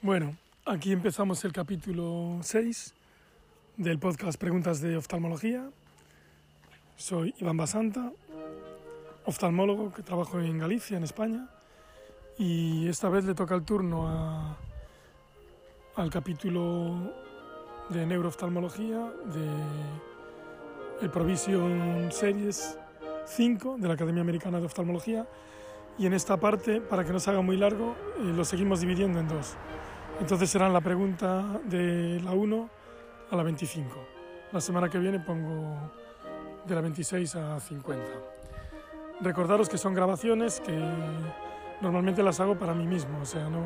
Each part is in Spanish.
Bueno, aquí empezamos el capítulo 6 del podcast Preguntas de Oftalmología. Soy Iván Basanta, oftalmólogo que trabajo en Galicia, en España, y esta vez le toca el turno al capítulo de neurooftalmología de el Provision Series 5 de la Academia Americana de Oftalmología y en esta parte, para que no se haga muy largo, eh, lo seguimos dividiendo en dos. Entonces serán la pregunta de la 1 a la 25. La semana que viene pongo de la 26 a 50. Recordaros que son grabaciones que normalmente las hago para mí mismo, o sea, no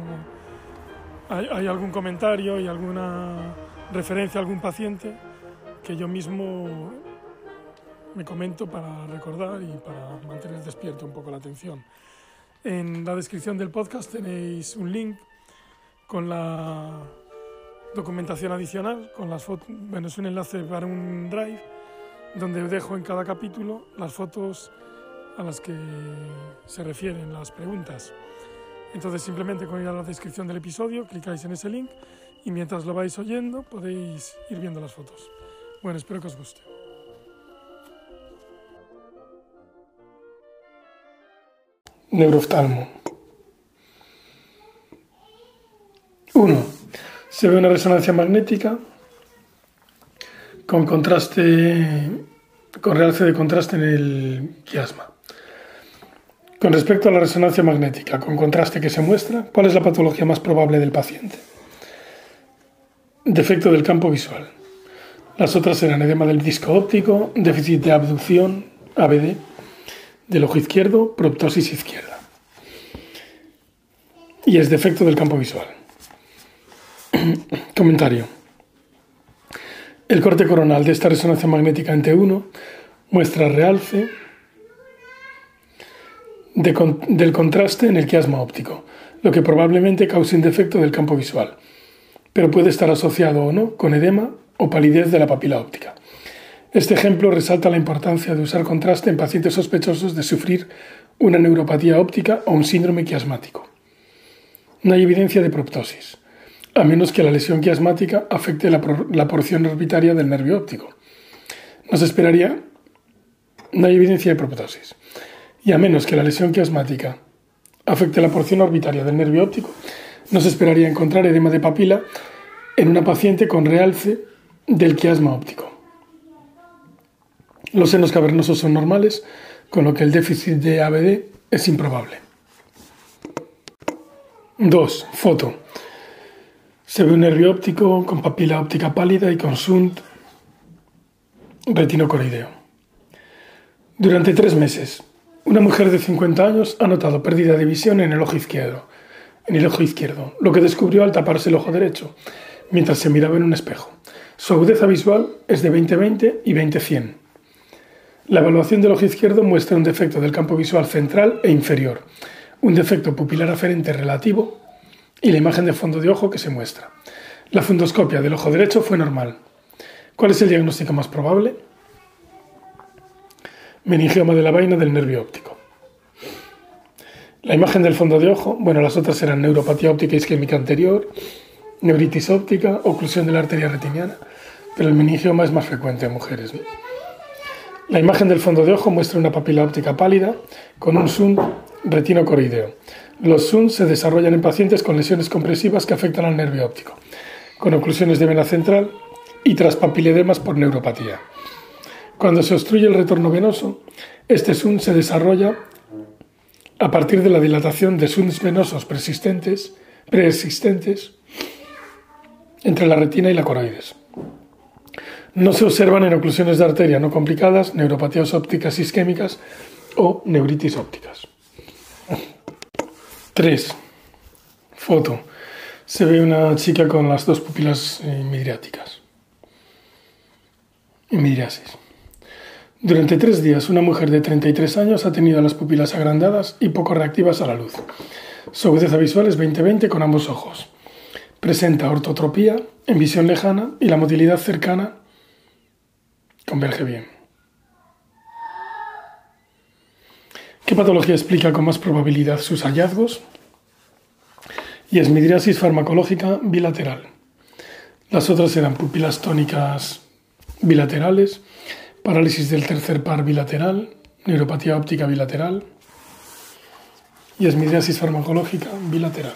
hay, hay algún comentario y alguna referencia a algún paciente que yo mismo me comento para recordar y para mantener despierto un poco la atención. En la descripción del podcast tenéis un link con la documentación adicional, con las fotos, bueno, es un enlace para un drive donde dejo en cada capítulo las fotos a las que se refieren las preguntas. Entonces simplemente con ir a la descripción del episodio clicáis en ese link y mientras lo vais oyendo podéis ir viendo las fotos. Bueno, espero que os guste. Neurooftalmo. 1. Se ve una resonancia magnética con contraste, con realce de contraste en el quiasma. Con respecto a la resonancia magnética con contraste que se muestra, ¿cuál es la patología más probable del paciente? Defecto del campo visual. Las otras serán edema del disco óptico, déficit de abducción, ABD, del ojo izquierdo, proptosis izquierda. Y es defecto del campo visual. Comentario. El corte coronal de esta resonancia magnética en T1 muestra realce del contraste en el quiasma óptico, lo que probablemente cause un defecto del campo visual, pero puede estar asociado o no con edema o palidez de la papila óptica. Este ejemplo resalta la importancia de usar contraste en pacientes sospechosos de sufrir una neuropatía óptica o un síndrome quiasmático. No hay evidencia de proptosis, a menos que la lesión quiasmática afecte la, la porción orbitaria del nervio óptico. No se esperaría, no hay evidencia de proptosis, y a menos que la lesión quiasmática afecte la porción orbitaria del nervio óptico, no se esperaría encontrar edema de papila en una paciente con realce del quiasma óptico. Los senos cavernosos son normales, con lo que el déficit de ABD es improbable. 2. Foto. Se ve un nervio óptico con papila óptica pálida y con shunt retinocoroideo. Durante tres meses, una mujer de 50 años ha notado pérdida de visión en el ojo izquierdo, en el ojo izquierdo, lo que descubrió al taparse el ojo derecho, mientras se miraba en un espejo. Su agudeza visual es de 20-20 y 20-100. La evaluación del ojo izquierdo muestra un defecto del campo visual central e inferior, un defecto pupilar aferente relativo y la imagen de fondo de ojo que se muestra. La fundoscopia del ojo derecho fue normal. ¿Cuál es el diagnóstico más probable? Meningioma de la vaina del nervio óptico. La imagen del fondo de ojo, bueno, las otras eran neuropatía óptica isquémica anterior, neuritis óptica, oclusión de la arteria retiniana, pero el meningioma es más frecuente en mujeres. La imagen del fondo de ojo muestra una papila óptica pálida con un shunt retinocoroideo. Los shunts se desarrollan en pacientes con lesiones compresivas que afectan al nervio óptico, con oclusiones de vena central y traspapiledemas por neuropatía. Cuando se obstruye el retorno venoso, este shunt se desarrolla a partir de la dilatación de shunts venosos persistentes, preexistentes entre la retina y la coroides. No se observan en oclusiones de arteria no complicadas, neuropatías ópticas isquémicas o neuritis ópticas. 3. Foto. Se ve una chica con las dos pupilas eh, midriáticas. Midriasis. Durante tres días, una mujer de 33 años ha tenido las pupilas agrandadas y poco reactivas a la luz. Su agudeza visual es 20-20 con ambos ojos. Presenta ortotropía en visión lejana y la motilidad cercana converge bien. ¿Qué patología explica con más probabilidad sus hallazgos? y esmidriasis farmacológica bilateral. Las otras eran pupilas tónicas bilaterales, parálisis del tercer par bilateral, neuropatía óptica bilateral y esmidriasis farmacológica bilateral.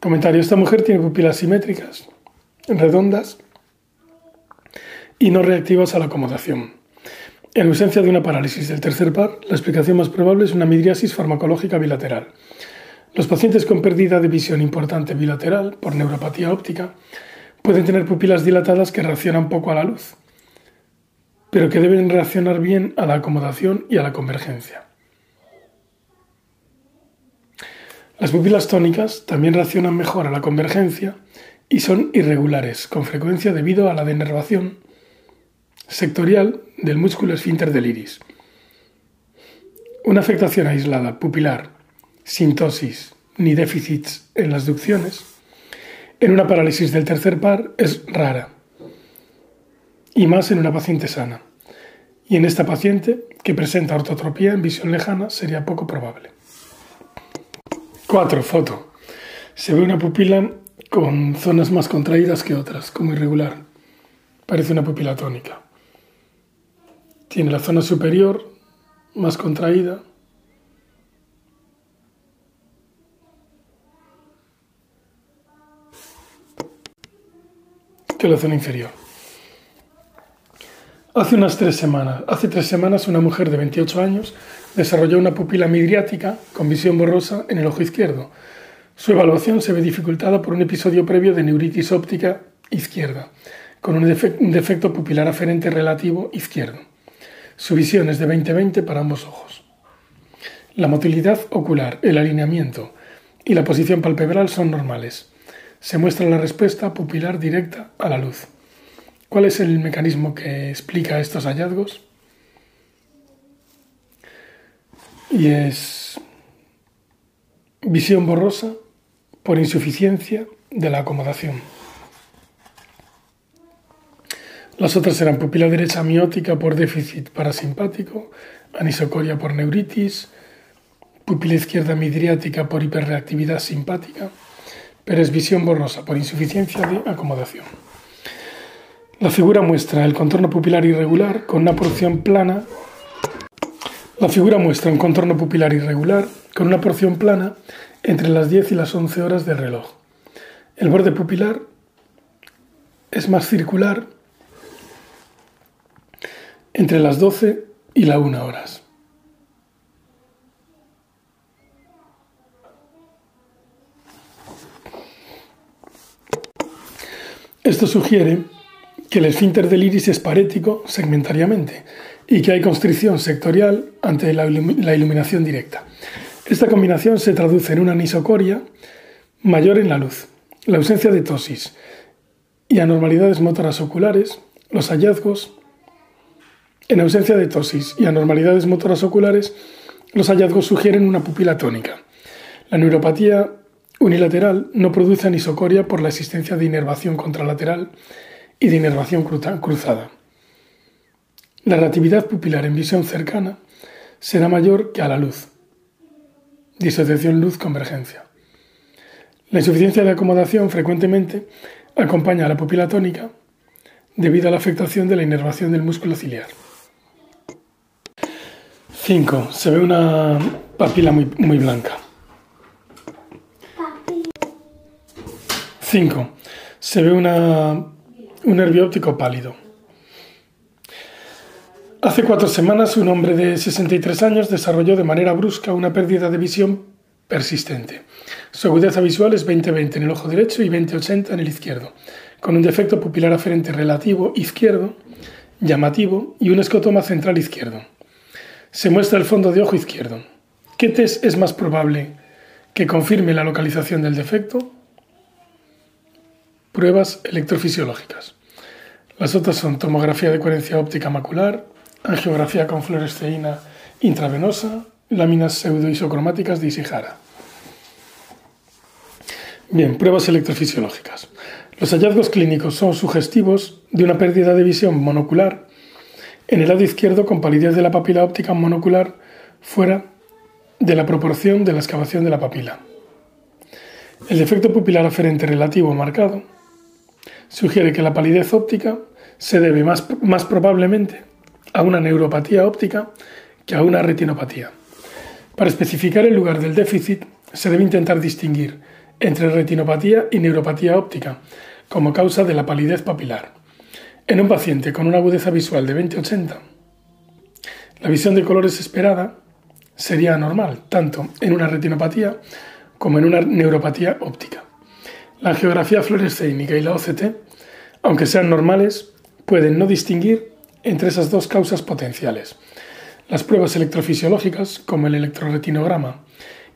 Comentario. Esta mujer tiene pupilas simétricas, redondas y no reactivas a la acomodación. En ausencia de una parálisis del tercer par, la explicación más probable es una midriasis farmacológica bilateral. Los pacientes con pérdida de visión importante bilateral por neuropatía óptica pueden tener pupilas dilatadas que reaccionan poco a la luz, pero que deben reaccionar bien a la acomodación y a la convergencia. Las pupilas tónicas también reaccionan mejor a la convergencia y son irregulares, con frecuencia debido a la denervación sectorial del músculo esfínter del iris. Una afectación aislada, pupilar, sin tosis ni déficits en las ducciones, en una parálisis del tercer par es rara, y más en una paciente sana. Y en esta paciente, que presenta ortotropía en visión lejana, sería poco probable. 4. Foto. Se ve una pupila con zonas más contraídas que otras, como irregular. Parece una pupila tónica. Tiene la zona superior más contraída. que la zona inferior. Hace unas tres semanas, hace tres semanas una mujer de 28 años desarrolló una pupila midriática con visión borrosa en el ojo izquierdo. Su evaluación se ve dificultada por un episodio previo de neuritis óptica izquierda, con un, defecto pupilar aferente relativo izquierdo. Su visión es de 20-20 para ambos ojos. La motilidad ocular, el alineamiento y la posición palpebral son normales. Se muestra la respuesta pupilar directa a la luz. ¿Cuál es el mecanismo que explica estos hallazgos? Y es visión borrosa por insuficiencia de la acomodación. Las otras eran pupila derecha miótica por déficit parasimpático, anisocoria por neuritis, pupila izquierda midriática por hiperreactividad simpática, pero es visión borrosa por insuficiencia de acomodación. La figura muestra el contorno pupilar irregular con una porción plana. La figura muestra un contorno pupilar irregular con una porción plana entre las 10 y las 11 horas del reloj. El borde pupilar es más circular entre las 12 y la 1 horas. Esto sugiere que el esfínter del iris es parético segmentariamente y que hay constricción sectorial ante la iluminación directa. Esta combinación se traduce en una anisocoria mayor en la luz, la ausencia de tosis y anormalidades motoras oculares, los hallazgos en ausencia de tosis y anormalidades motoras oculares, los hallazgos sugieren una pupila tónica. La neuropatía unilateral no produce anisocoria por la existencia de inervación contralateral y de inervación cruzada. La reactividad pupilar en visión cercana será mayor que a la luz. Disociación luz-convergencia. La insuficiencia de acomodación frecuentemente acompaña a la pupila tónica debido a la afectación de la inervación del músculo ciliar. 5. Se ve una papila muy, muy blanca. 5. Se ve una, un nervio óptico pálido. Hace cuatro semanas un hombre de 63 años desarrolló de manera brusca una pérdida de visión persistente. Su agudeza visual es 20-20 en el ojo derecho y 20-80 en el izquierdo, con un defecto pupilar aferente relativo izquierdo, llamativo y un escotoma central izquierdo. Se muestra el fondo de ojo izquierdo. ¿Qué test es más probable que confirme la localización del defecto? Pruebas electrofisiológicas. Las otras son tomografía de coherencia óptica macular, angiografía con fluoresceína intravenosa, láminas pseudoisocromáticas de Ishihara. Bien, pruebas electrofisiológicas. Los hallazgos clínicos son sugestivos de una pérdida de visión monocular en el lado izquierdo con palidez de la papila óptica monocular fuera de la proporción de la excavación de la papila. El defecto pupilar aferente relativo marcado sugiere que la palidez óptica se debe más, más probablemente a una neuropatía óptica que a una retinopatía. Para especificar el lugar del déficit, se debe intentar distinguir entre retinopatía y neuropatía óptica como causa de la palidez papilar. En un paciente con una agudeza visual de 20-80, la visión de colores esperada sería anormal, tanto en una retinopatía como en una neuropatía óptica. La geografía fluorescénica y la OCT, aunque sean normales, pueden no distinguir entre esas dos causas potenciales. Las pruebas electrofisiológicas, como el electroretinograma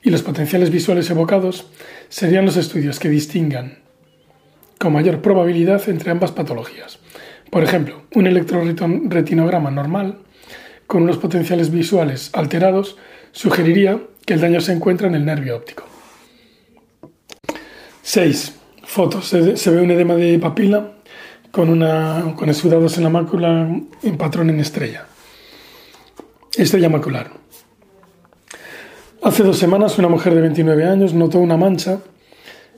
y los potenciales visuales evocados, serían los estudios que distingan con mayor probabilidad entre ambas patologías. Por ejemplo, un electroretinograma normal con unos potenciales visuales alterados sugeriría que el daño se encuentra en el nervio óptico. 6. Fotos. Se, ve un edema de papila con, una, con en la mácula en patrón en estrella. Estrella macular. Hace dos semanas una mujer de 29 años notó una mancha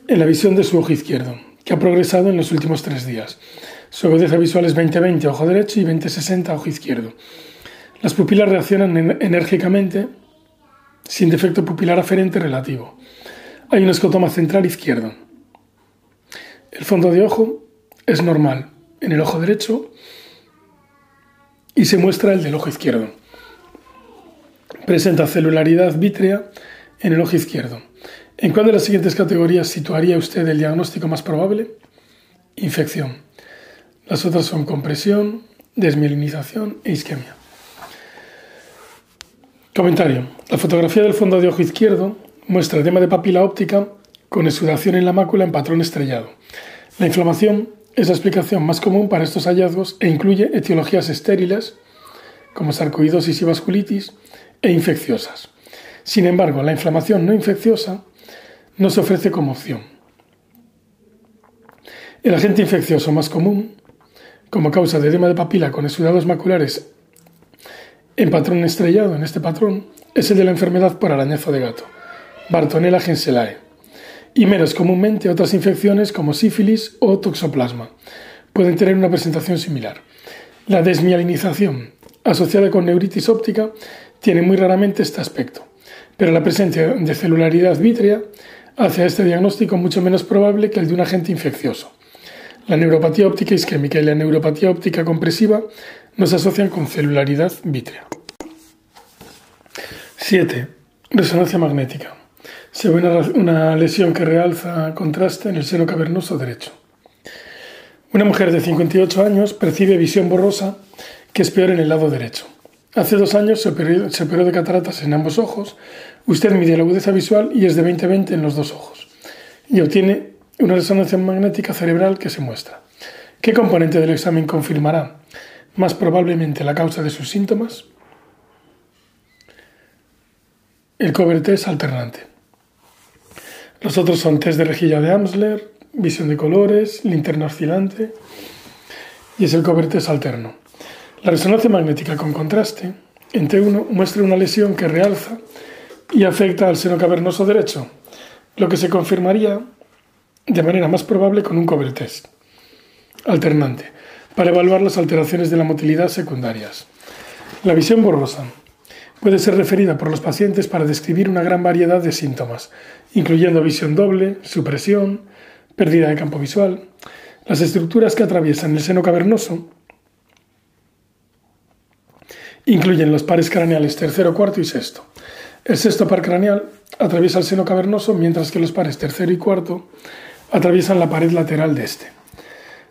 en la visión de su ojo izquierdo, que ha progresado en los últimos tres días. Su agudeza visual es 20-20 ojo derecho y 20-60 ojo izquierdo. Las pupilas reaccionan enérgicamente sin defecto pupilar aferente relativo. Hay un escotoma central izquierdo. El fondo de ojo es normal en el ojo derecho y se muestra el del ojo izquierdo. Presenta celularidad vítrea en el ojo izquierdo. ¿En cuál de las siguientes categorías situaría usted el diagnóstico más probable? Infección. Las otras son compresión, desmielinización e isquemia. Comentario. La fotografía del fondo de ojo izquierdo muestra edema de papila óptica con exudación en la mácula en patrón estrellado. La inflamación es la explicación más común para estos hallazgos e incluye etiologías estériles como sarcoidosis y vasculitis e infecciosas. Sin embargo, la inflamación no infecciosa no se ofrece como opción. El agente infeccioso más común, como causa de edema de papila con exudados maculares en patrón estrellado en este patrón es el de la enfermedad por arañazo de gato, Bartonella genselae, y menos comúnmente otras infecciones como sífilis o toxoplasma. Pueden tener una presentación similar. La desmielinización, asociada con neuritis óptica, tiene muy raramente este aspecto, pero la presencia de celularidad vítrea hace a este diagnóstico mucho menos probable que el de un agente infeccioso. La neuropatía óptica isquémica y la neuropatía óptica compresiva no se asocian con celularidad vítrea. 7. Resonancia magnética. Se ve una, lesión que realza contraste en el seno cavernoso derecho. Una mujer de 58 años percibe visión borrosa que es peor en el lado derecho. Hace dos años se operó, se operó de cataratas en ambos ojos. Usted mide la agudeza visual y es de 20-20 en los dos ojos. Y obtiene una resonancia magnética cerebral que se muestra. ¿Qué componente del examen confirmará más probablemente la causa de sus síntomas, el cover test alternante. Los otros son test de rejilla de Amsler, visión de colores, linterna oscilante y es el cover test alterno. La resonancia magnética con contraste en T1 muestra una lesión que realza y afecta al seno cavernoso derecho, lo que se confirmaría de manera más probable con un cover test alternante para evaluar las alteraciones de la motilidad secundarias. La visión borrosa puede ser referida por los pacientes para describir una gran variedad de síntomas, incluyendo visión doble, supresión, pérdida de campo visual. Las estructuras que atraviesan el seno cavernoso incluyen los pares craneales tercero, cuarto y sexto. El sexto par craneal atraviesa el seno cavernoso, mientras que los pares tercero y cuarto atraviesan la pared lateral de este.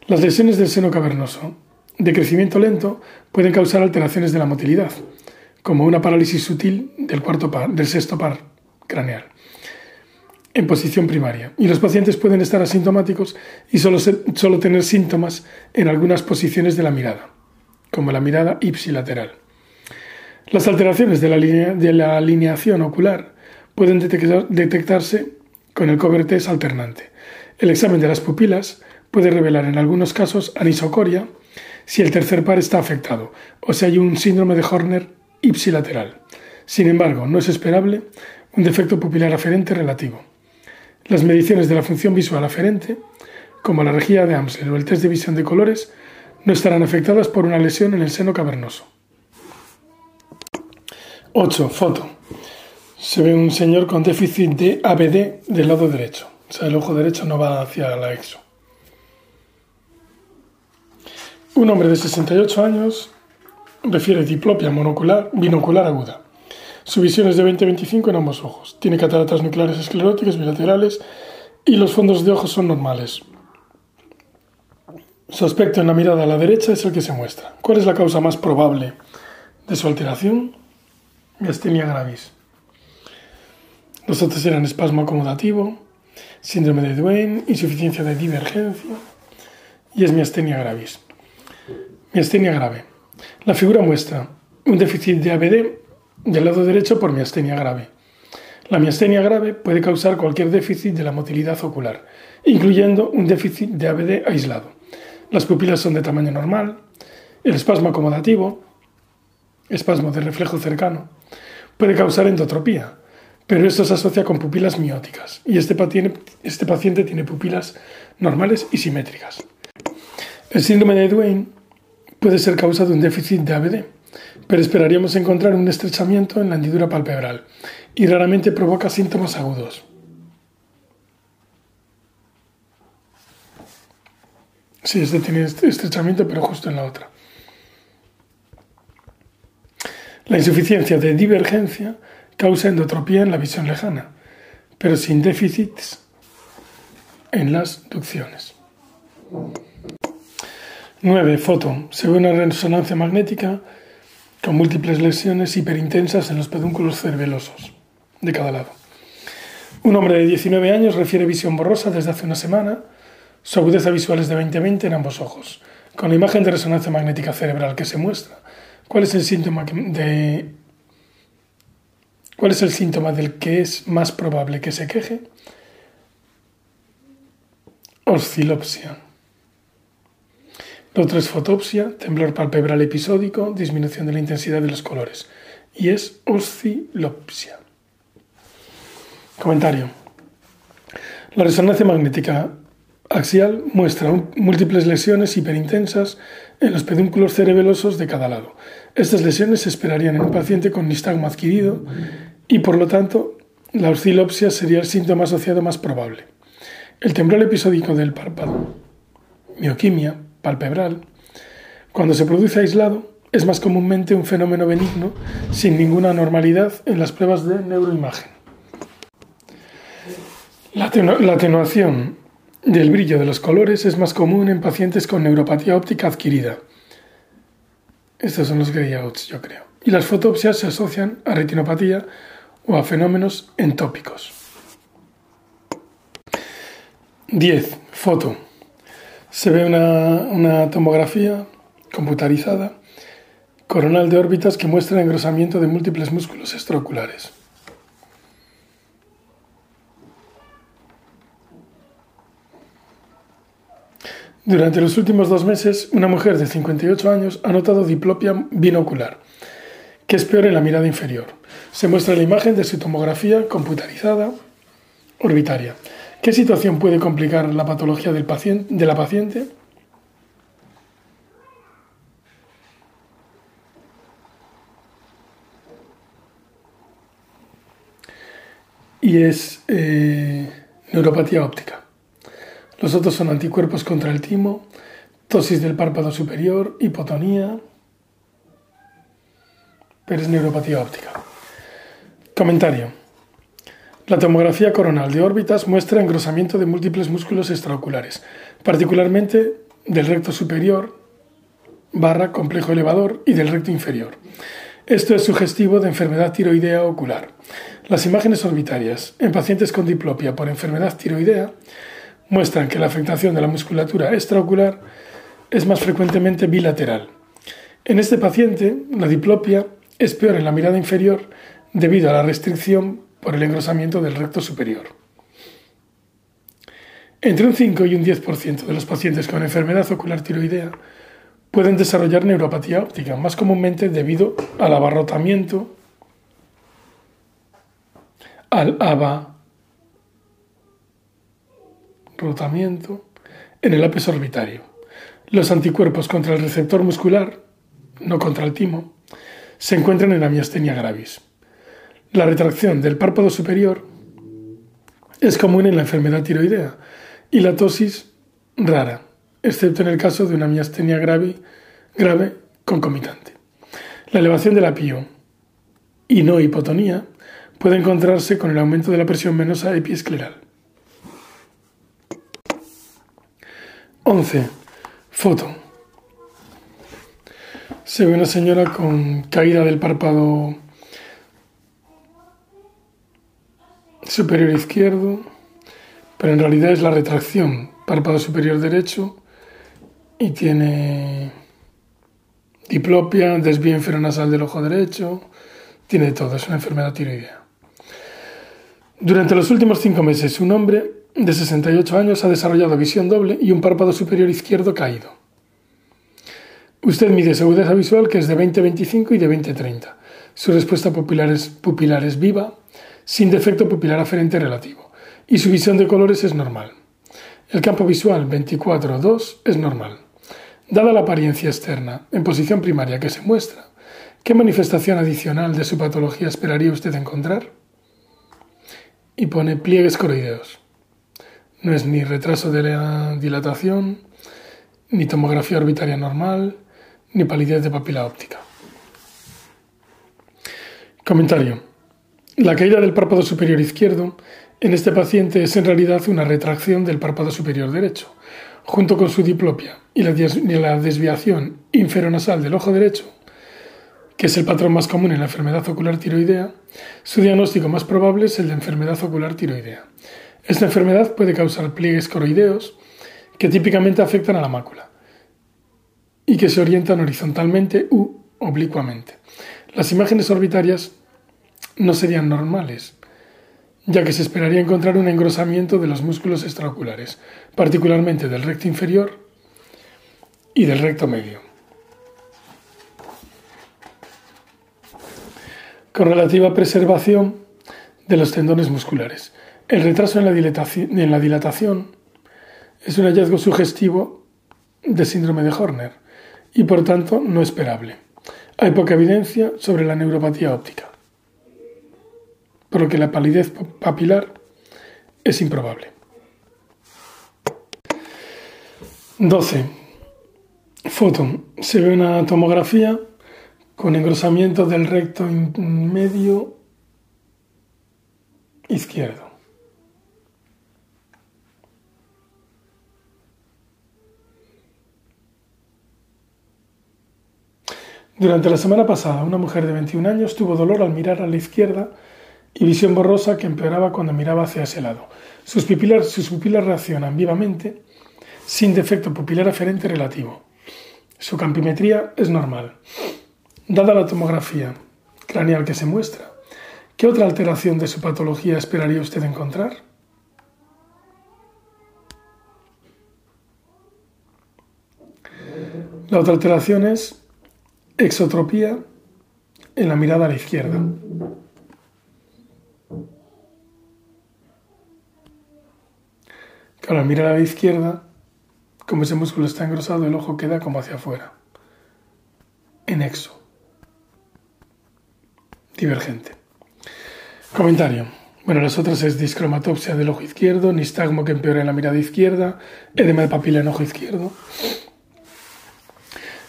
Las lesiones del seno cavernoso de crecimiento lento pueden causar alteraciones de la motilidad, como una parálisis sutil del, sexto par craneal en posición primaria. Y los pacientes pueden estar asintomáticos y solo, solo tener síntomas en algunas posiciones de la mirada, como la mirada ipsilateral. Las alteraciones de la, de la alineación ocular pueden detectarse con el cover test alternante. El examen de las pupilas puede revelar en algunos casos anisocoria si el tercer par está afectado o si hay un síndrome de Horner ipsilateral. Sin embargo, no es esperable un defecto pupilar aferente relativo. Las mediciones de la función visual aferente, como la rejilla de Amsler o el test de visión de colores, no estarán afectadas por una lesión en el seno cavernoso. 8. Foto. Se ve un señor con déficit de ABD del lado derecho. O sea, el ojo derecho no va hacia la exo. Un hombre de 68 años refiere diplopia monocular, binocular aguda. Su visión es de 20-25 en ambos ojos. Tiene cataratas nucleares escleróticas bilaterales y los fondos de ojos son normales. Su aspecto en la mirada a la derecha es el que se muestra. ¿Cuál es la causa más probable de su alteración? Miastenia gravis. Los otros eran espasmo acomodativo, síndrome de Duane, insuficiencia de divergencia y es miastenia gravis. Miastenia grave. La figura muestra un déficit de ABD del lado derecho por miastenia grave. La miastenia grave puede causar cualquier déficit de la motilidad ocular, incluyendo un déficit de ABD aislado. Las pupilas son de tamaño normal, el espasmo acomodativo, espasmo de reflejo cercano, puede causar endotropía, pero esto se asocia con pupilas mióticas y este, este paciente tiene pupilas normales y simétricas. El síndrome de Duane puede ser causa de un déficit de ABD, pero esperaríamos encontrar un estrechamiento en la hendidura palpebral y raramente provoca síntomas agudos. Sí, este tiene estrechamiento, pero justo en la otra. La insuficiencia de divergencia causa endotropía en la visión lejana, pero sin déficits en las ducciones. 9. Foto. Se ve una resonancia magnética con múltiples lesiones hiperintensas en los pedúnculos cerebelosos de cada lado. Un hombre de 19 años refiere visión borrosa desde hace una semana. Su agudeza visual es de 20-20 en ambos ojos. Con la imagen de resonancia magnética cerebral que se muestra, ¿cuál es el síntoma de ¿Cuál es el síntoma del que es más probable que se queje? Oscilopsia. Lo otro es fotopsia, temblor palpebral episódico, disminución de la intensidad de los colores. Y es oscilopsia. Comentario. La resonancia magnética axial muestra múltiples lesiones hiperintensas en los pedúnculos cerebelosos de cada lado. Estas lesiones se esperarían en un paciente con nistagmo adquirido y por lo tanto la oscilopsia sería el síntoma asociado más probable. El temblor episódico del párpado, mioquimia, palpebral, cuando se produce aislado, es más comúnmente un fenómeno benigno sin ninguna anormalidad en las pruebas de neuroimagen. La, atenuación del brillo de los colores es más común en pacientes con neuropatía óptica adquirida. Estos son los greyouts, yo creo. Y las fotopsias se asocian a retinopatía o a fenómenos entópicos. 10. Foto se ve una, tomografía computarizada coronal de órbitas que muestra el engrosamiento de múltiples músculos extraoculares. Durante los últimos dos meses, una mujer de 58 años ha notado diplopia binocular, que es peor en la mirada inferior. Se muestra la imagen de su tomografía computarizada orbitaria. ¿Qué situación puede complicar la patología del paciente, de la paciente? Y es eh, neuropatía óptica. Los otros son anticuerpos contra el timo, tosis del párpado superior, hipotonía, pero es neuropatía óptica. Comentario. La tomografía coronal de órbitas muestra engrosamiento de múltiples músculos extraoculares, particularmente del recto superior, barra complejo elevador y del recto inferior. Esto es sugestivo de enfermedad tiroidea ocular. Las imágenes orbitarias en pacientes con diplopia por enfermedad tiroidea muestran que la afectación de la musculatura extraocular es más frecuentemente bilateral. En este paciente, la diplopia es peor en la mirada inferior debido a la restricción por el engrosamiento del recto superior. Entre un 5 y un 10% de los pacientes con enfermedad ocular tiroidea pueden desarrollar neuropatía óptica, más comúnmente debido al abarrotamiento, al ABA, en el apes orbitario. Los anticuerpos contra el receptor muscular, no contra el timo, se encuentran en la miastenia gravis. La retracción del párpado superior es común en la enfermedad tiroidea y la tosis rara, excepto en el caso de una miastenia grave, grave concomitante. La elevación de la pío y no hipotonía puede encontrarse con el aumento de la presión venosa epiescleral. 11. Foto. Se ve una señora con caída del párpado superior izquierdo, pero en realidad es la retracción, párpado superior derecho, y tiene diplopia, desvío inferonasal del ojo derecho, tiene todo, es una enfermedad tiroidea. Durante los últimos cinco meses, un hombre de 68 años ha desarrollado visión doble y un párpado superior izquierdo caído. Usted mide su agudeza visual que es de 20-25 y de 20-30. Su respuesta pupilar es, pupilar es viva, sin defecto pupilar aferente relativo, y su visión de colores es normal. El campo visual 24-2 es normal. Dada la apariencia externa, en posición primaria que se muestra, ¿qué manifestación adicional de su patología esperaría usted encontrar? Y pone pliegues coroideos. No es ni retraso de la dilatación, ni tomografía orbitaria normal, ni palidez de papila óptica. Comentario. La caída del párpado superior izquierdo en este paciente es en realidad una retracción del párpado superior derecho, junto con su diplopia y la, desviación inferonasal del ojo derecho, que es el patrón más común en la enfermedad ocular tiroidea, su diagnóstico más probable es el de enfermedad ocular tiroidea. Esta enfermedad puede causar pliegues coroideos que típicamente afectan a la mácula y que se orientan horizontalmente u oblicuamente. Las imágenes orbitarias no serían normales, ya que se esperaría encontrar un engrosamiento de los músculos extraoculares, particularmente del recto inferior y del recto medio. Con relativa preservación de los tendones musculares. El retraso en la, dilatación, es un hallazgo sugestivo de síndrome de Horner y por tanto no esperable. Hay poca evidencia sobre la neuropatía óptica, por lo que la palidez papilar es improbable. 12. Foto. Se ve una tomografía con engrosamiento del recto medio izquierdo. Durante la semana pasada, una mujer de 21 años tuvo dolor al mirar a la izquierda y visión borrosa que empeoraba cuando miraba hacia ese lado. Sus pupilas, reaccionan vivamente sin defecto pupilar aferente relativo. Su campimetría es normal. Dada la tomografía craneal que se muestra, ¿qué otra alteración de su patología esperaría usted encontrar? La otra alteración es Exotropía en la mirada a la izquierda. Claro, al mirar a la izquierda, como ese músculo está engrosado, el ojo queda como hacia afuera, en exo, divergente. Comentario. Bueno, las otras es discromatopsia del ojo izquierdo, nistagmo que empeora en la mirada izquierda, edema de papila en ojo izquierdo.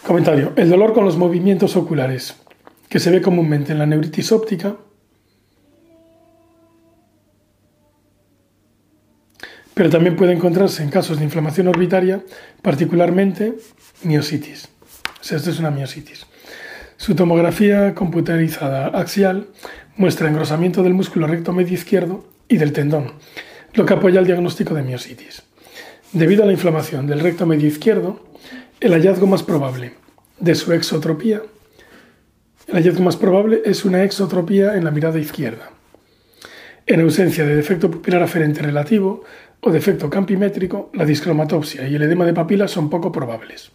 Comentario. El dolor con los movimientos oculares, que se ve comúnmente en la neuritis óptica, pero también puede encontrarse en casos de inflamación orbitaria, particularmente miositis. O sea, esto es una miositis. Su tomografía computarizada axial muestra engrosamiento del músculo recto medio izquierdo y del tendón, lo que apoya el diagnóstico de miositis. Debido a la inflamación del recto medio izquierdo, el hallazgo más probable de su exotropía. El hallazgo más probable es una exotropía en la mirada izquierda. En ausencia de defecto pupilar aferente relativo o defecto campimétrico, la discromatopsia y el edema de papila son poco probables.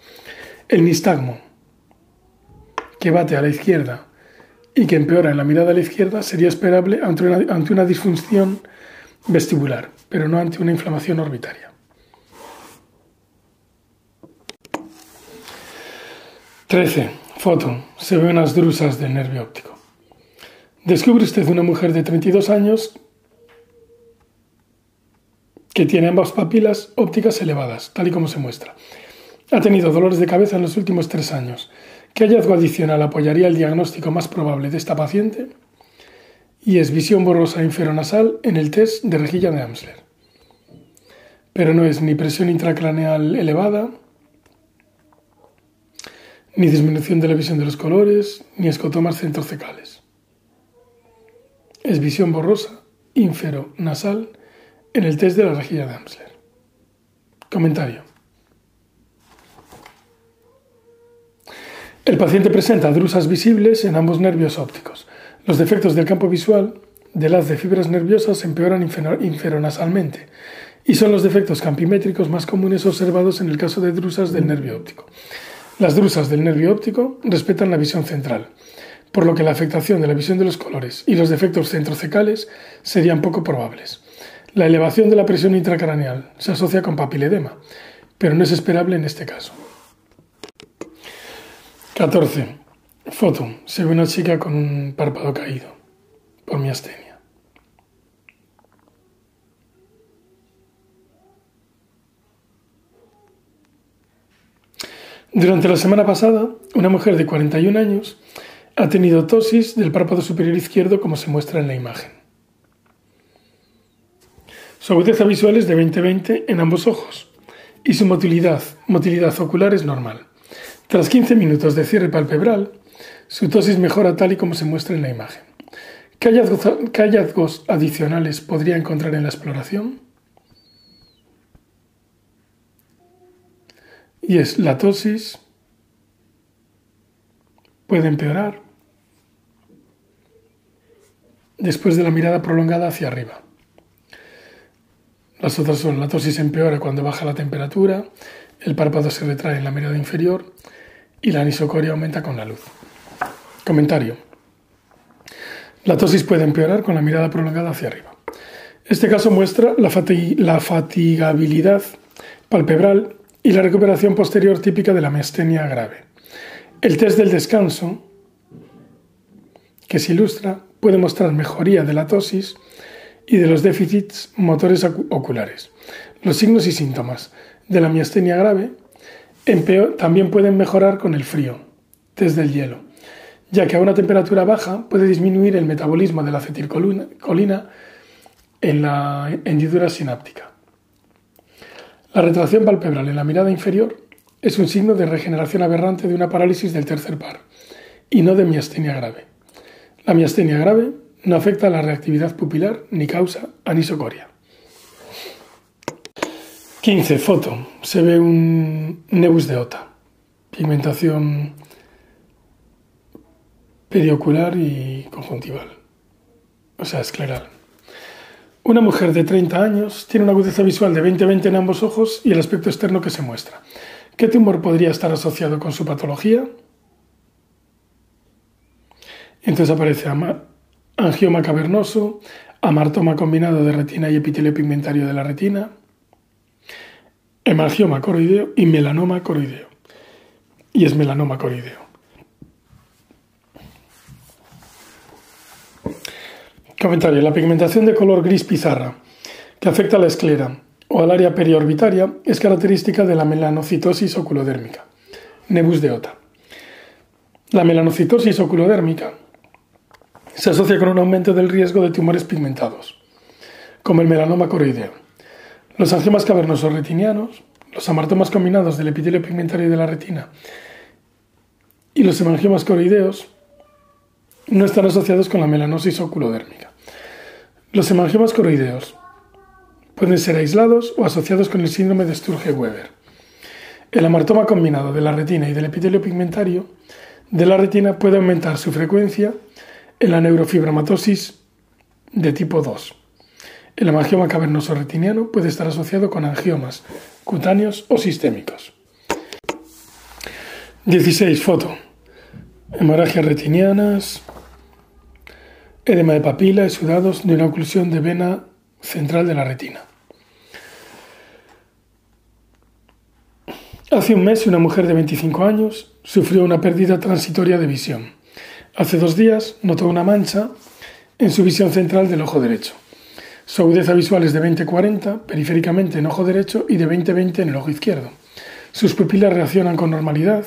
El nistagmo, que bate a la izquierda y que empeora en la mirada a la izquierda, sería esperable ante una, ante una disfunción vestibular, pero no ante una inflamación orbitaria. 13. Foto. Se ven unas drusas del nervio óptico. Descubre usted una mujer de 32 años que tiene ambas papilas ópticas elevadas, tal y como se muestra. Ha tenido dolores de cabeza en los últimos tres años. ¿Qué hallazgo adicional apoyaría el diagnóstico más probable de esta paciente? Y es visión borrosa inferonasal en el test de rejilla de Amsler. Pero no es ni presión intracraneal elevada, ni disminución de la visión de los colores, ni escotomas centrocecales. Es visión borrosa inferonasal en el test de la rejilla de Amsler. Comentario. El paciente presenta drusas visibles en ambos nervios ópticos. Los defectos del campo visual del haz de fibras nerviosas empeoran inferonasalmente y son los defectos campimétricos más comunes observados en el caso de drusas del nervio óptico. Las drusas del nervio óptico respetan la visión central, por lo que la afectación de la visión de los colores y los defectos centrocecales serían poco probables. La elevación de la presión intracraneal se asocia con papiledema, pero no es esperable en este caso. 14. Foto. Se ve una chica con un párpado caído por miastenia. Durante la semana pasada, una mujer de 41 años ha tenido tosis del párpado superior izquierdo como se muestra en la imagen. Su agudeza visual es de 20-20 en ambos ojos y su motilidad, motilidad ocular es normal. Tras 15 minutos de cierre palpebral, su tosis mejora tal y como se muestra en la imagen. ¿Qué hallazgos, adicionales podría encontrar en la exploración? Y es la tosis puede empeorar después de la mirada prolongada hacia arriba. Las otras son la tosis empeora cuando baja la temperatura, el párpado se retrae en la mirada inferior y la anisocoria aumenta con la luz. Comentario. La tosis puede empeorar con la mirada prolongada hacia arriba. Este caso muestra la, la fatigabilidad palpebral y la recuperación posterior típica de la miastenia grave. El test del descanso, que se ilustra, puede mostrar mejoría de la tosis y de los déficits motores oculares. Los signos y síntomas de la miastenia grave también pueden mejorar con el frío, desde el hielo, ya que a una temperatura baja puede disminuir el metabolismo de la acetilcolina en la hendidura sináptica. La retracción palpebral en la mirada inferior es un signo de regeneración aberrante de una parálisis del tercer par y no de miastenia grave. La miastenia grave no afecta a la reactividad pupilar ni causa anisocoria. 15. Foto. Se ve un nebus de ota. Pigmentación periocular y conjuntival. O sea, escleral. Una mujer de 30 años tiene una agudeza visual de 20-20 en ambos ojos y el aspecto externo que se muestra. ¿Qué tumor podría estar asociado con su patología? Entonces aparece angioma cavernoso, amartoma combinado de retina y epitelio pigmentario de la retina, hemangioma coroideo y melanoma coroideo. Y es melanoma coroideo. Comentario. La pigmentación de color gris pizarra que afecta a la esclera o al área periorbitaria es característica de la melanocitosis oculodérmica, nebus de Ota. La melanocitosis oculodérmica se asocia con un aumento del riesgo de tumores pigmentados, como el melanoma coroideo. Los angiomas cavernosos retinianos, los amartomas combinados del epitelio pigmentario de la retina y los hemangiomas coroideos no están asociados con la melanosis oculodérmica. Los hemangiomas coroideos pueden ser aislados o asociados con el síndrome de Sturge-Weber. El amartoma combinado de la retina y del epitelio pigmentario de la retina puede aumentar su frecuencia en la neurofibromatosis de tipo 2. El hemangioma cavernoso retiniano puede estar asociado con angiomas cutáneos o sistémicos. 16. Foto. Hemorragias retinianas, edema de papila y sudados de una oclusión de vena central de la retina. Hace un mes una mujer de 25 años sufrió una pérdida transitoria de visión. Hace dos días notó una mancha en su visión central del ojo derecho. Su agudeza visual es de 20-40 periféricamente en ojo derecho y de 20-20 en el ojo izquierdo. Sus pupilas reaccionan con normalidad,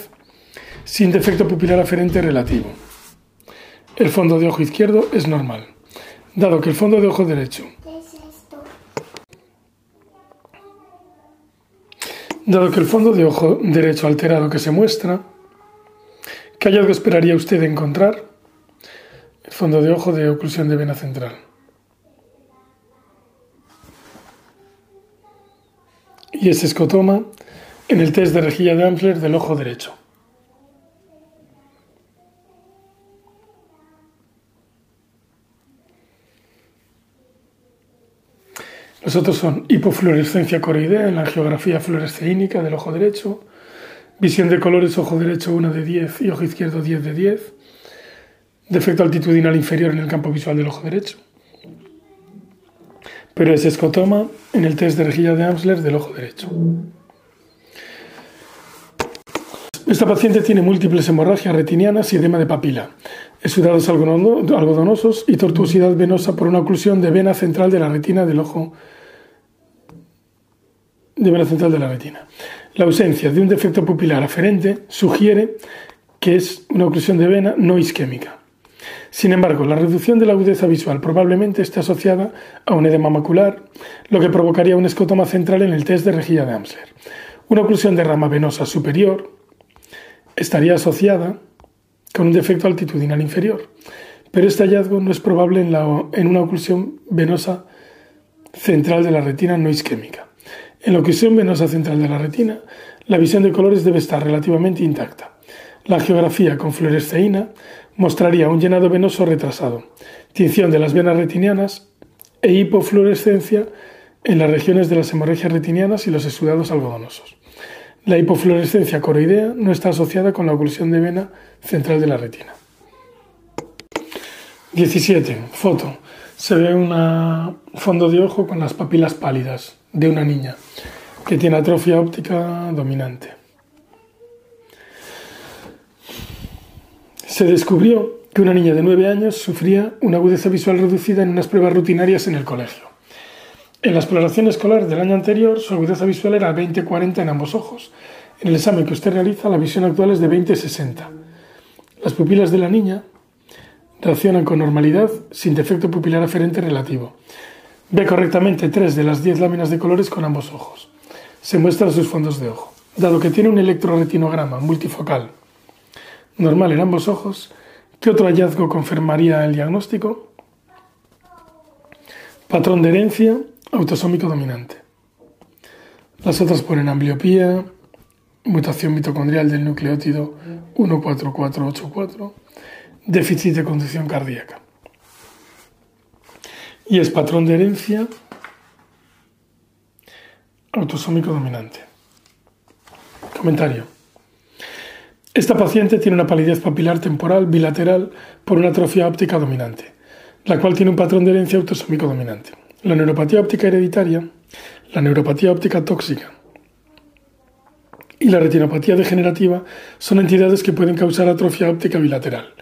sin defecto pupilar aferente relativo. El fondo de ojo izquierdo es normal, dado que el fondo de ojo derecho Dado que el fondo de ojo derecho alterado que se muestra, ¿qué hallazgo esperaría usted encontrar? El fondo de ojo de oclusión de vena central. Y ese escotoma en el test de rejilla de Amsler del ojo derecho. Los otros son hipofluorescencia coroidea en la geografía fluoresceínica del ojo derecho, visión de colores ojo derecho 1 de 10 y ojo izquierdo 10 de 10, defecto altitudinal inferior en el campo visual del ojo derecho, pero es escotoma en el test de rejilla de Amsler del ojo derecho. Esta paciente tiene múltiples hemorragias retinianas y edema de papila, exudados algodonosos y tortuosidad venosa por una oclusión de vena central de la retina del ojo de vena central de la retina. La ausencia de un defecto pupilar aferente sugiere que es una oclusión de vena no isquémica. Sin embargo, la reducción de la agudeza visual probablemente esté asociada a un edema macular, lo que provocaría un escotoma central en el test de rejilla de Amsler. Una oclusión de rama venosa superior estaría asociada con un defecto altitudinal inferior, pero este hallazgo no es probable en, en una oclusión venosa central de la retina no isquémica. En la oclusión venosa central de la retina, la visión de colores debe estar relativamente intacta. La geografía con fluoresceína mostraría un llenado venoso retrasado, tinción de las venas retinianas e hipofluorescencia en las regiones de las hemorragias retinianas y los exudados algodonosos. La hipofluorescencia coroidea no está asociada con la oclusión de vena central de la retina. 17. Foto. Se ve un fondo de ojo con las papilas pálidas de una niña que tiene atrofia óptica dominante. Se descubrió que una niña de 9 años sufría una agudeza visual reducida en unas pruebas rutinarias en el colegio. En la exploración escolar del año anterior, su agudeza visual era 20-40 en ambos ojos. En el examen que usted realiza, la visión actual es de 20-60. Las pupilas de la niña reaccionan con normalidad, sin defecto pupilar aferente relativo. Ve correctamente tres de las 10 láminas de colores con ambos ojos. Se muestran sus fondos de ojo. Dado que tiene un electroretinograma multifocal normal en ambos ojos, ¿qué otro hallazgo confirmaría el diagnóstico? Patrón de herencia autosómico dominante. Las otras ponen ambliopía, mutación mitocondrial del nucleótido 14484, déficit de conducción cardíaca. Y es patrón de herencia autosómico dominante. Comentario. Esta paciente tiene una palidez papilar temporal bilateral por una atrofia óptica dominante, la cual tiene un patrón de herencia autosómico dominante. La neuropatía óptica hereditaria, la neuropatía óptica tóxica y la retinopatía degenerativa son entidades que pueden causar atrofia óptica bilateral.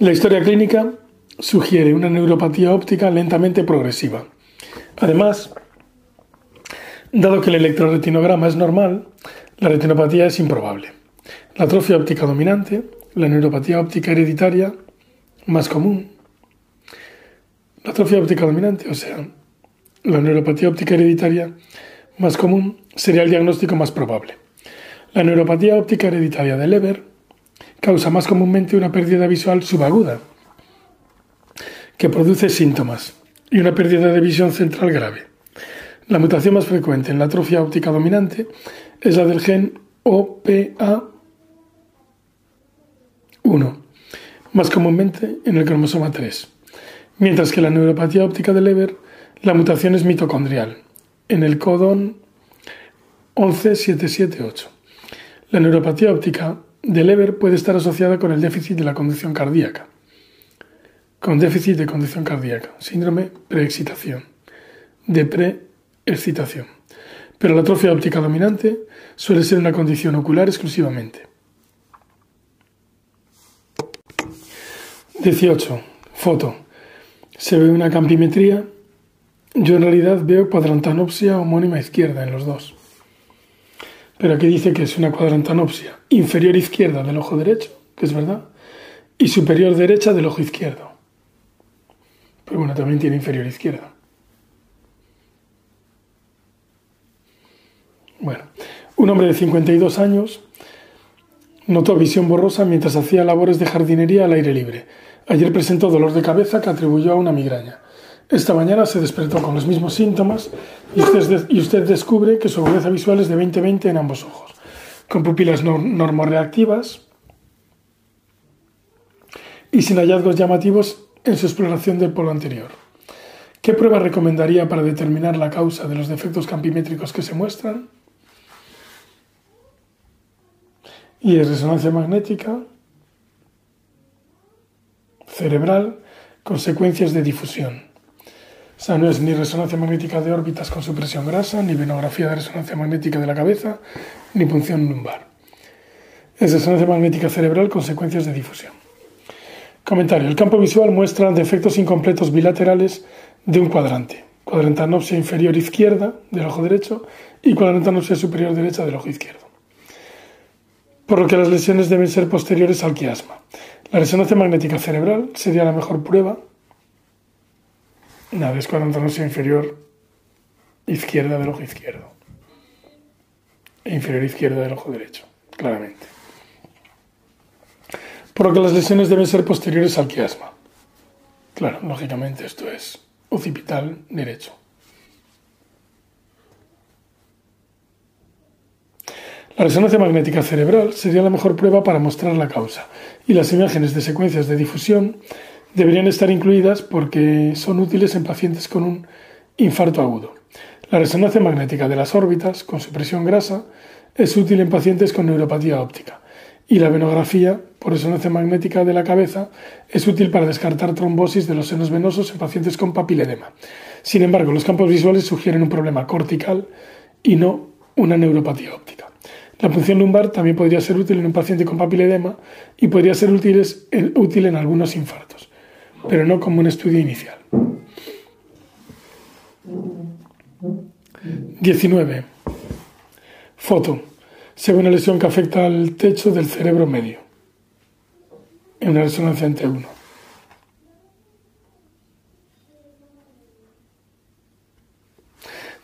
La historia clínica sugiere una neuropatía óptica lentamente progresiva. Además, dado que el electroretinograma es normal, la retinopatía es improbable. La atrofia óptica dominante, la neuropatía óptica hereditaria más común, la atrofia óptica dominante, o sea, la neuropatía óptica hereditaria más común, sería el diagnóstico más probable. La neuropatía óptica hereditaria de Leber causa más comúnmente una pérdida visual subaguda, que produce síntomas, y una pérdida de visión central grave. La mutación más frecuente en la atrofia óptica dominante es la del gen OPA1, más comúnmente en el cromosoma 3 mientras que la neuropatía óptica de Leber, la mutación es mitocondrial, en el codón 11778. La neuropatía óptica de Leber puede estar asociada con el déficit de la conducción cardíaca, con déficit de conducción cardíaca, síndrome preexcitación, de preexcitación. pero la atrofia óptica dominante suele ser una condición ocular exclusivamente. 18. Foto. Se ve una campimetría. Yo en realidad veo cuadrantanopsia homónima izquierda en los dos. Pero aquí dice que es una cuadrantanopsia inferior izquierda del ojo derecho, que es verdad, y superior derecha del ojo izquierdo. Pero bueno, también tiene inferior izquierda. Bueno, un hombre de 52 años notó visión borrosa mientras hacía labores de jardinería al aire libre. Ayer presentó dolor de cabeza que atribuyó a una migraña. Esta mañana se despertó con los mismos síntomas y usted, descubre que su agudeza visual es de 20-20 en ambos ojos, con pupilas normorreactivas y sin hallazgos llamativos en su exploración del polo anterior. ¿Qué prueba recomendaría para determinar la causa de los defectos campimétricos que se muestran? Y es resonancia magnética cerebral, consecuencias de difusión. O sea, no es ni resonancia magnética de órbitas con supresión grasa, ni venografía de resonancia magnética de la cabeza, ni punción lumbar. Es resonancia magnética cerebral, consecuencias de difusión. Comentario. El campo visual muestra defectos incompletos bilaterales de un cuadrante. Cuadrantanopsia inferior izquierda del ojo derecho y cuadrantanopsia superior derecha del ojo izquierdo. Por lo que las lesiones deben ser posteriores al quiasma. La resonancia magnética cerebral sería la mejor prueba Nada, es cuadrantanopsia inferior izquierda del ojo izquierdo. E inferior izquierda del ojo derecho, claramente. Por lo que las lesiones deben ser posteriores al quiasma. Claro, lógicamente esto es occipital derecho. La resonancia magnética cerebral sería la mejor prueba para mostrar la causa y las imágenes de secuencias de difusión deberían estar incluidas porque son útiles en pacientes con un infarto agudo. La resonancia magnética de las órbitas con supresión grasa es útil en pacientes con neuropatía óptica y la venografía por resonancia magnética de la cabeza es útil para descartar trombosis de los senos venosos en pacientes con papiledema. Sin embargo, los campos visuales sugieren un problema cortical y no una neuropatía óptica. La punción lumbar también podría ser útil en un paciente con papiledema y podría ser útil, en algunos infartos pero no como un estudio inicial. 19. Foto. Se ve una lesión que afecta al techo del cerebro medio, en una resonancia en T1.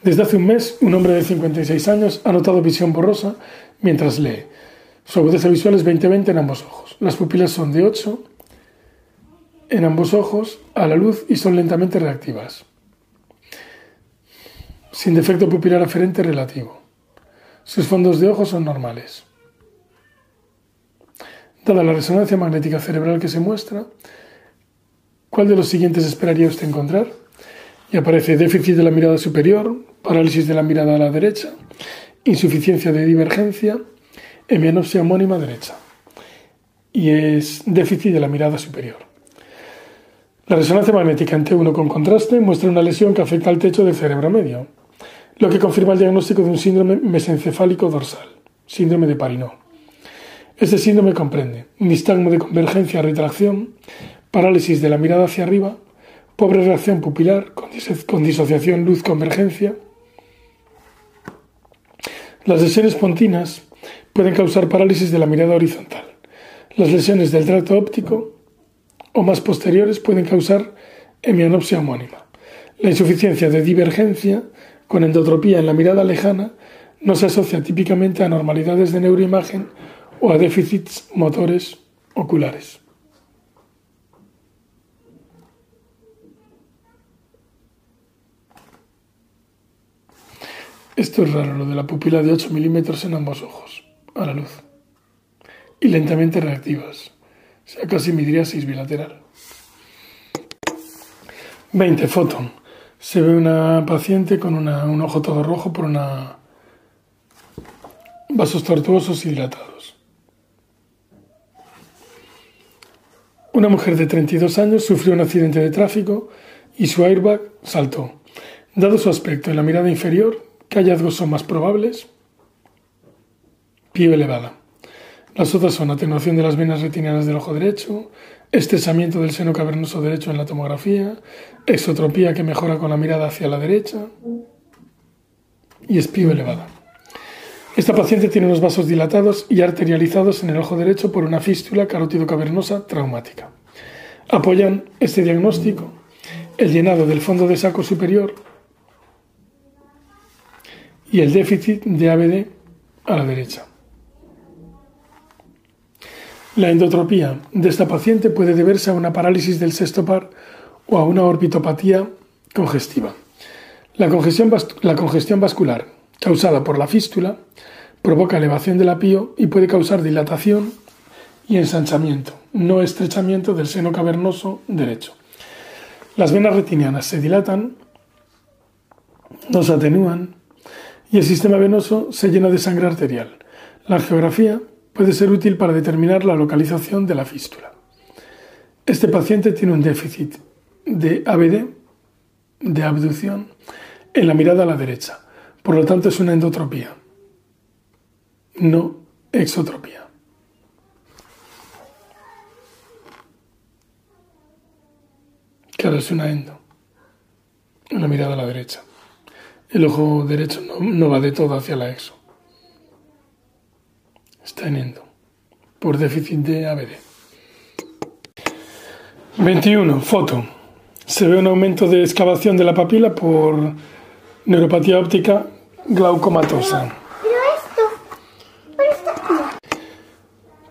Desde hace un mes, un hombre de 56 años ha notado visión borrosa mientras lee. Su agudeza visual es 20-20 en ambos ojos. Las pupilas son de 8 en ambos ojos a la luz y son lentamente reactivas, sin defecto pupilar aferente relativo. Sus fondos de ojos son normales. Dada la resonancia magnética cerebral que se muestra, ¿cuál de los siguientes esperaría usted encontrar? Y aparece déficit de la mirada superior, parálisis de la mirada a la derecha, insuficiencia de divergencia, hemianopsia homónima derecha. Y es déficit de la mirada superior. La resonancia magnética en T1 con contraste muestra una lesión que afecta al techo del cerebro medio, lo que confirma el diagnóstico de un síndrome mesencefálico dorsal, síndrome de Parinot. Este síndrome comprende nistagmo de convergencia-retracción, parálisis de la mirada hacia arriba, pobre reacción pupilar con disociación luz-convergencia. Las lesiones pontinas pueden causar parálisis de la mirada horizontal. Las lesiones del tracto óptico o más posteriores pueden causar hemianopsia homónima. La insuficiencia de divergencia con endotropía en la mirada lejana no se asocia típicamente a anormalidades de neuroimagen o a déficits motores oculares. Esto es raro, lo de la pupila de 8 milímetros en ambos ojos, a la luz, y lentamente reactivas sea casi midriasis bilateral. 20. Foto. Se ve una paciente con un ojo todo rojo por una vasos tortuosos y dilatados. Una mujer de 32 años sufrió un accidente de tráfico y su airbag saltó. Dado su aspecto en la mirada inferior, ¿Qué hallazgos son más probables? Pío elevada. Las otras son atenuación de las venas retinianas del ojo derecho, estresamiento del seno cavernoso derecho en la tomografía, exotropía que mejora con la mirada hacia la derecha y espío elevada. Esta paciente tiene unos vasos dilatados y arterializados en el ojo derecho por una fístula carótido cavernosa traumática. Apoyan este diagnóstico el llenado del fondo de saco superior y el déficit de ABD a la derecha. La endotropía de esta paciente puede deberse a una parálisis del sexto par o a una orbitopatía congestiva. La congestión, la congestión vascular causada por la fístula provoca elevación del apío y puede causar dilatación y ensanchamiento, no estrechamiento del seno cavernoso derecho. Las venas retinianas se dilatan, no se atenúan y el sistema venoso se llena de sangre arterial. La geografía puede ser útil para determinar la localización de la fístula. Este paciente tiene un déficit de ABD, de abducción, en la mirada a la derecha. Por lo tanto, es una endotropía, no exotropía. Claro, es una endo, en la mirada a la derecha. El ojo derecho no, no va de todo hacia la exo está en por déficit de ABD. 21. Foto. Se ve un aumento de excavación de la papila por neuropatía óptica glaucomatosa.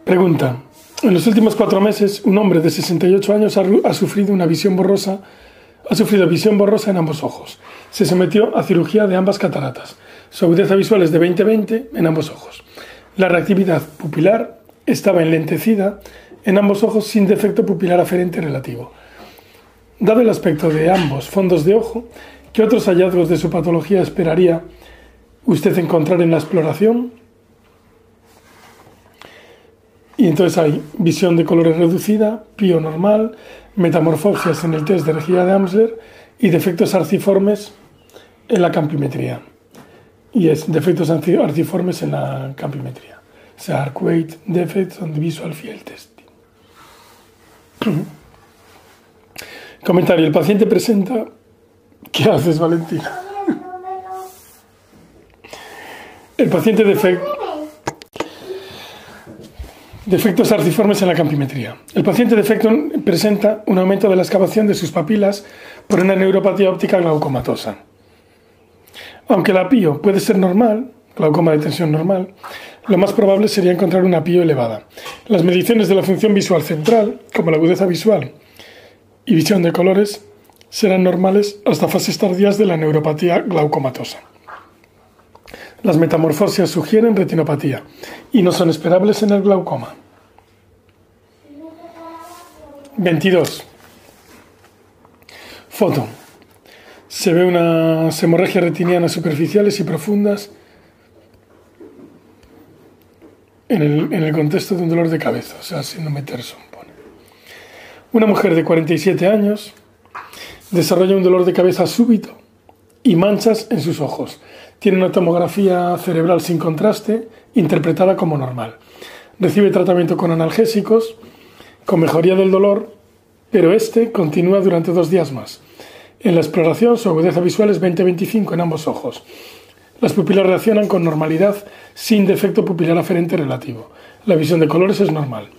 Pregunta. En los últimos cuatro meses, un hombre de 68 años ha, sufrido una visión borrosa, ha sufrido visión borrosa en ambos ojos. Se sometió a cirugía de ambas cataratas. Su agudeza visual es de 20-20 en ambos ojos. La reactividad pupilar estaba enlentecida en ambos ojos sin defecto pupilar aferente relativo. Dado el aspecto de ambos fondos de ojo, ¿qué otros hallazgos de su patología esperaría usted encontrar en la exploración? Y entonces hay visión de colores reducida, pío normal, metamorfosias en el test de regida de Amsler y defectos arciformes en la campimetría y es defectos arciformes en la campimetría. O sea, arc weight defects on the visual field testing. Comentario. El paciente presenta... ¿Qué haces, Valentina? El paciente defecta Defectos arciformes en la campimetría. El paciente defecto presenta un aumento de la excavación de sus papilas por una neuropatía óptica glaucomatosa. Aunque la PIO puede ser normal, glaucoma de tensión normal, lo más probable sería encontrar una PIO elevada. Las mediciones de la función visual central, como la agudeza visual y visión de colores, serán normales hasta fases tardías de la neuropatía glaucomatosa. Las metamorfosias sugieren retinopatía y no son esperables en el glaucoma. 22. Foto. Se ve unas hemorragias retinianas superficiales y profundas en el, contexto de un dolor de cabeza, o sea, sin Terson pone. Una mujer de 47 años desarrolla un dolor de cabeza súbito y manchas en sus ojos. Tiene una tomografía cerebral sin contraste, interpretada como normal. Recibe tratamiento con analgésicos, con mejoría del dolor, pero este continúa durante dos días más. En la exploración, su agudeza visual es 20-25 en ambos ojos. Las pupilas reaccionan con normalidad sin defecto pupilar aferente relativo. La visión de colores es normal.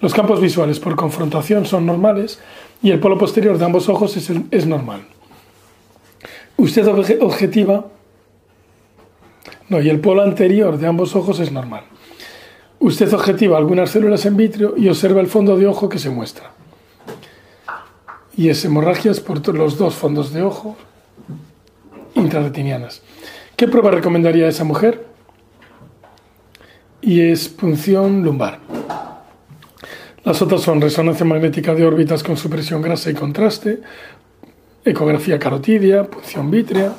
Los campos visuales por confrontación son normales y el polo posterior de ambos ojos es, normal. Usted objetiva. No, y el polo anterior de ambos ojos es normal. Usted objetiva algunas células en vitrio y observa el fondo de ojo que se muestra y es hemorragias por los dos fondos de ojo intrarretinianas. ¿Qué prueba recomendaría a esa mujer? Y es punción lumbar. Las otras son resonancia magnética de órbitas con supresión grasa y contraste, ecografía carotidia, punción vítrea,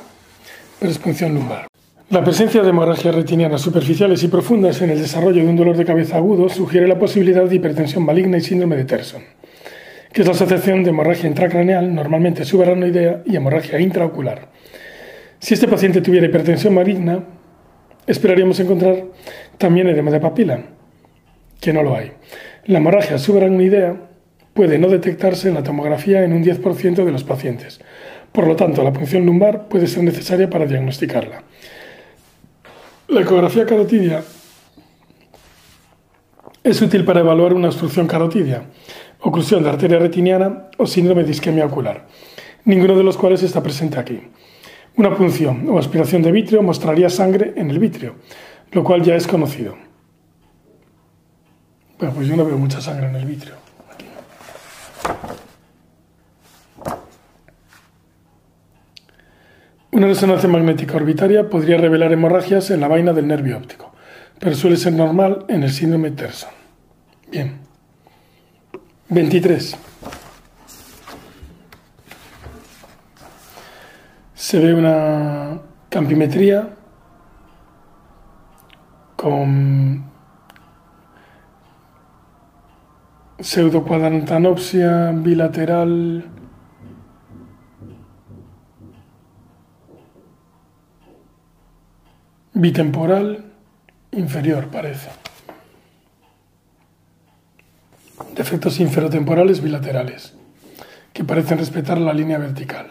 pero es punción lumbar. La presencia de hemorragias retinianas superficiales y profundas en el desarrollo de un dolor de cabeza agudo sugiere la posibilidad de hipertensión maligna y síndrome de Terson que es la asociación de hemorragia intracraneal, normalmente subaranoidea, y hemorragia intraocular. Si este paciente tuviera hipertensión maligna, esperaríamos encontrar también edema de papila, que no lo hay. La hemorragia subaracnoidea puede no detectarse en la tomografía en un 10% de los pacientes. Por lo tanto, la punción lumbar puede ser necesaria para diagnosticarla. La ecografía carotidia es útil para evaluar una obstrucción carotidia, oclusión de arteria retiniana o síndrome de isquemia ocular, ninguno de los cuales está presente aquí. Una punción o aspiración de vitrio mostraría sangre en el vitrio, lo cual ya es conocido. Bueno, pues yo no veo mucha sangre en el vitrio. Una resonancia magnética orbitaria podría revelar hemorragias en la vaina del nervio óptico, pero suele ser normal en el síndrome Terson. Bien. 23. Se ve una campimetría con pseudocuadrantanopsia bilateral bitemporal inferior, parece. Defectos inferotemporales bilaterales, que parecen respetar la línea vertical.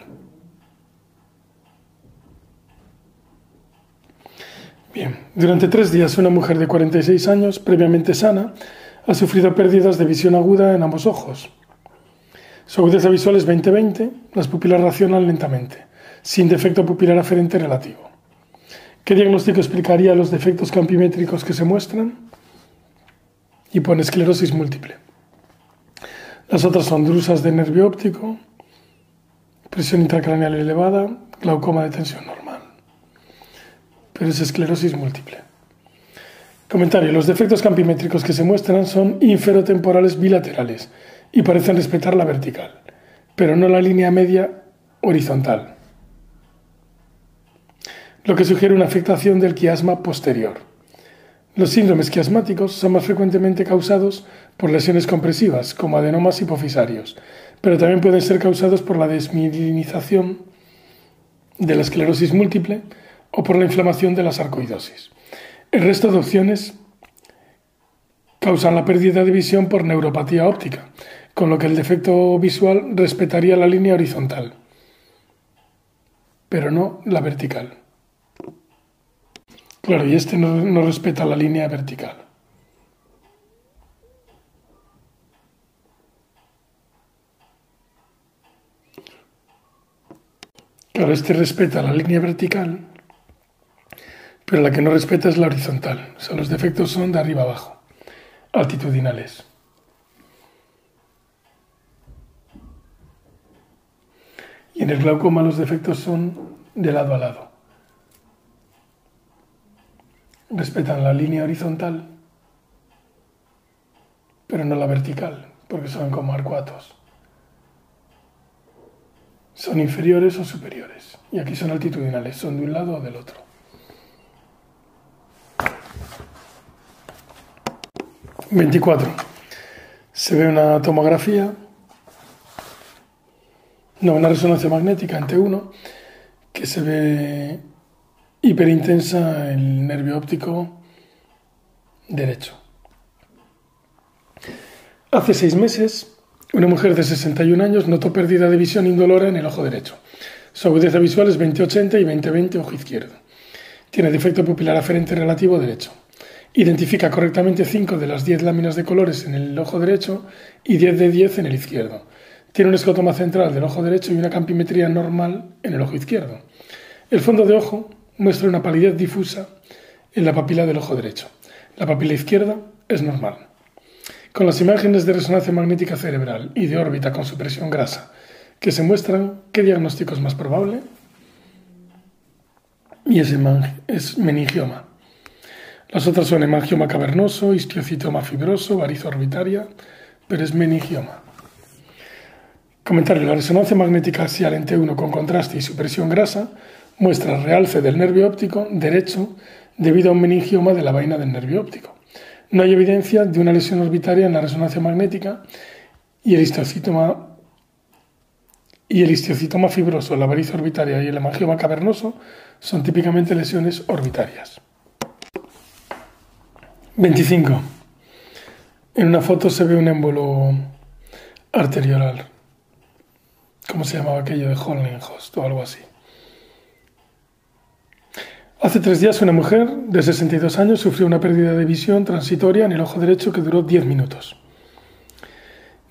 Bien, durante tres días una mujer de 46 años, previamente sana, ha sufrido pérdidas de visión aguda en ambos ojos. Su agudeza visual es 20-20, las pupilas racionan lentamente, sin defecto pupilar aferente relativo. ¿Qué diagnóstico explicaría los defectos campimétricos que se muestran? Y pone esclerosis múltiple. Las otras son drusas de nervio óptico, presión intracraneal elevada, glaucoma de tensión normal. Pero es esclerosis múltiple. Comentario. Los defectos campimétricos que se muestran son inferotemporales bilaterales y parecen respetar la vertical, pero no la línea media horizontal lo que sugiere una afectación del quiasma posterior. Los síndromes quiasmáticos son más frecuentemente causados por lesiones compresivas, como adenomas hipofisarios, pero también pueden ser causados por la desmielinización de la esclerosis múltiple o por la inflamación de la sarcoidosis. El resto de opciones causan la pérdida de visión por neuropatía óptica, con lo que el defecto visual respetaría la línea horizontal, pero no la vertical. Claro, y este no, respeta la línea vertical. Claro, este respeta la línea vertical, pero la que no respeta es la horizontal. O sea, los defectos son de arriba abajo, altitudinales. Y en el glaucoma los defectos son de lado a lado respetan la línea horizontal, pero no la vertical, porque son como arcuatos. Son inferiores o superiores. Y aquí son altitudinales, son de un lado o del otro. Veinticuatro. Se ve una tomografía, no, una resonancia magnética en T1, que se ve hiperintensa el nervio óptico derecho. Hace seis meses, una mujer de 61 años notó pérdida de visión indolora en el ojo derecho. Su agudeza visual es 20-80 y 20-20 ojo izquierdo. Tiene defecto pupilar aferente relativo derecho. Identifica correctamente 5 de las 10 láminas de colores en el ojo derecho y 10 de 10 en el izquierdo. Tiene un escotoma central del ojo derecho y una campimetría normal en el ojo izquierdo. El fondo de ojo muestra una palidez difusa en la papila del ojo derecho. La papila izquierda es normal. Con las imágenes de resonancia magnética cerebral y de órbita con supresión grasa que se muestran, ¿qué diagnóstico es más probable? Y es, es meningioma. Las otras son hemangioma cavernoso, histiocitoma fibroso, varizo orbitaria, pero es meningioma. Comentario. La resonancia magnética axial en T1 con contraste y supresión grasa muestra realce del nervio óptico derecho debido a un meningioma de la vaina del nervio óptico. No hay evidencia de una lesión orbitaria en la resonancia magnética y el histocitoma y el histiocitoma fibroso, la varice orbitaria y el hemangioma cavernoso son típicamente lesiones orbitarias. 25. En una foto se ve un émbolo arteriolar. ¿Cómo se llamaba aquello de Hollenhost o algo así? Hace tres días una mujer de 62 años sufrió una pérdida de visión transitoria en el ojo derecho que duró 10 minutos.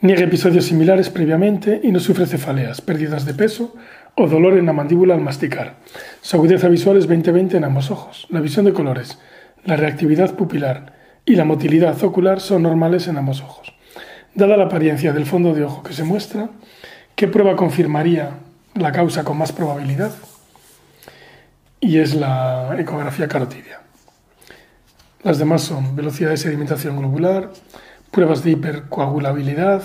Niega episodios similares previamente y no sufre cefaleas, pérdidas de peso o dolor en la mandíbula al masticar. Su agudeza visual es 20-20 en ambos ojos. La visión de colores, la reactividad pupilar y la motilidad ocular son normales en ambos ojos. Dada la apariencia del fondo de ojo que se muestra, ¿qué prueba confirmaría la causa con más probabilidad? Y es la ecografía carotidia. Las demás son velocidad de sedimentación globular, pruebas de hipercoagulabilidad,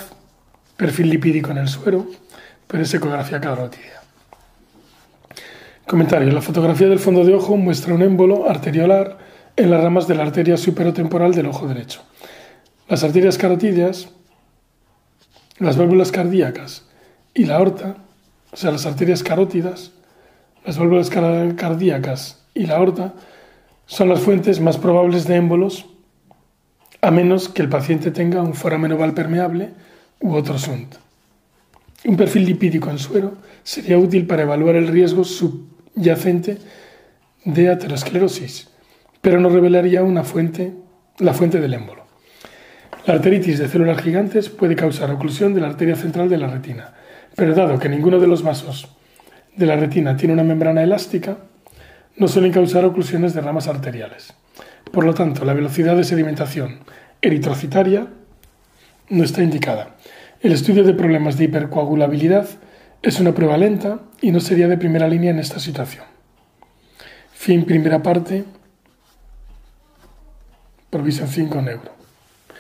perfil lipídico en el suero, pero es ecografía carotidia. Comentario. La fotografía del fondo de ojo muestra un émbolo arteriolar en las ramas de la arteria superotemporal del ojo derecho. Las arterias carotidias, las válvulas cardíacas y la aorta, o sea, las arterias carótidas, las válvulas cardíacas y la aorta, son las fuentes más probables de émbolos, a menos que el paciente tenga un foramen oval permeable u otro SUNT. Un perfil lipídico en suero sería útil para evaluar el riesgo subyacente de aterosclerosis, pero no revelaría una fuente, la fuente del émbolo. La arteritis de células gigantes puede causar oclusión de la arteria central de la retina, pero dado que ninguno de los vasos de la retina tiene una membrana elástica, no suelen causar oclusiones de ramas arteriales. Por lo tanto, la velocidad de sedimentación eritrocitaria no está indicada. El estudio de problemas de hipercoagulabilidad es una prueba lenta y no sería de primera línea en esta situación. Fin primera parte. Provisión 5 en euro.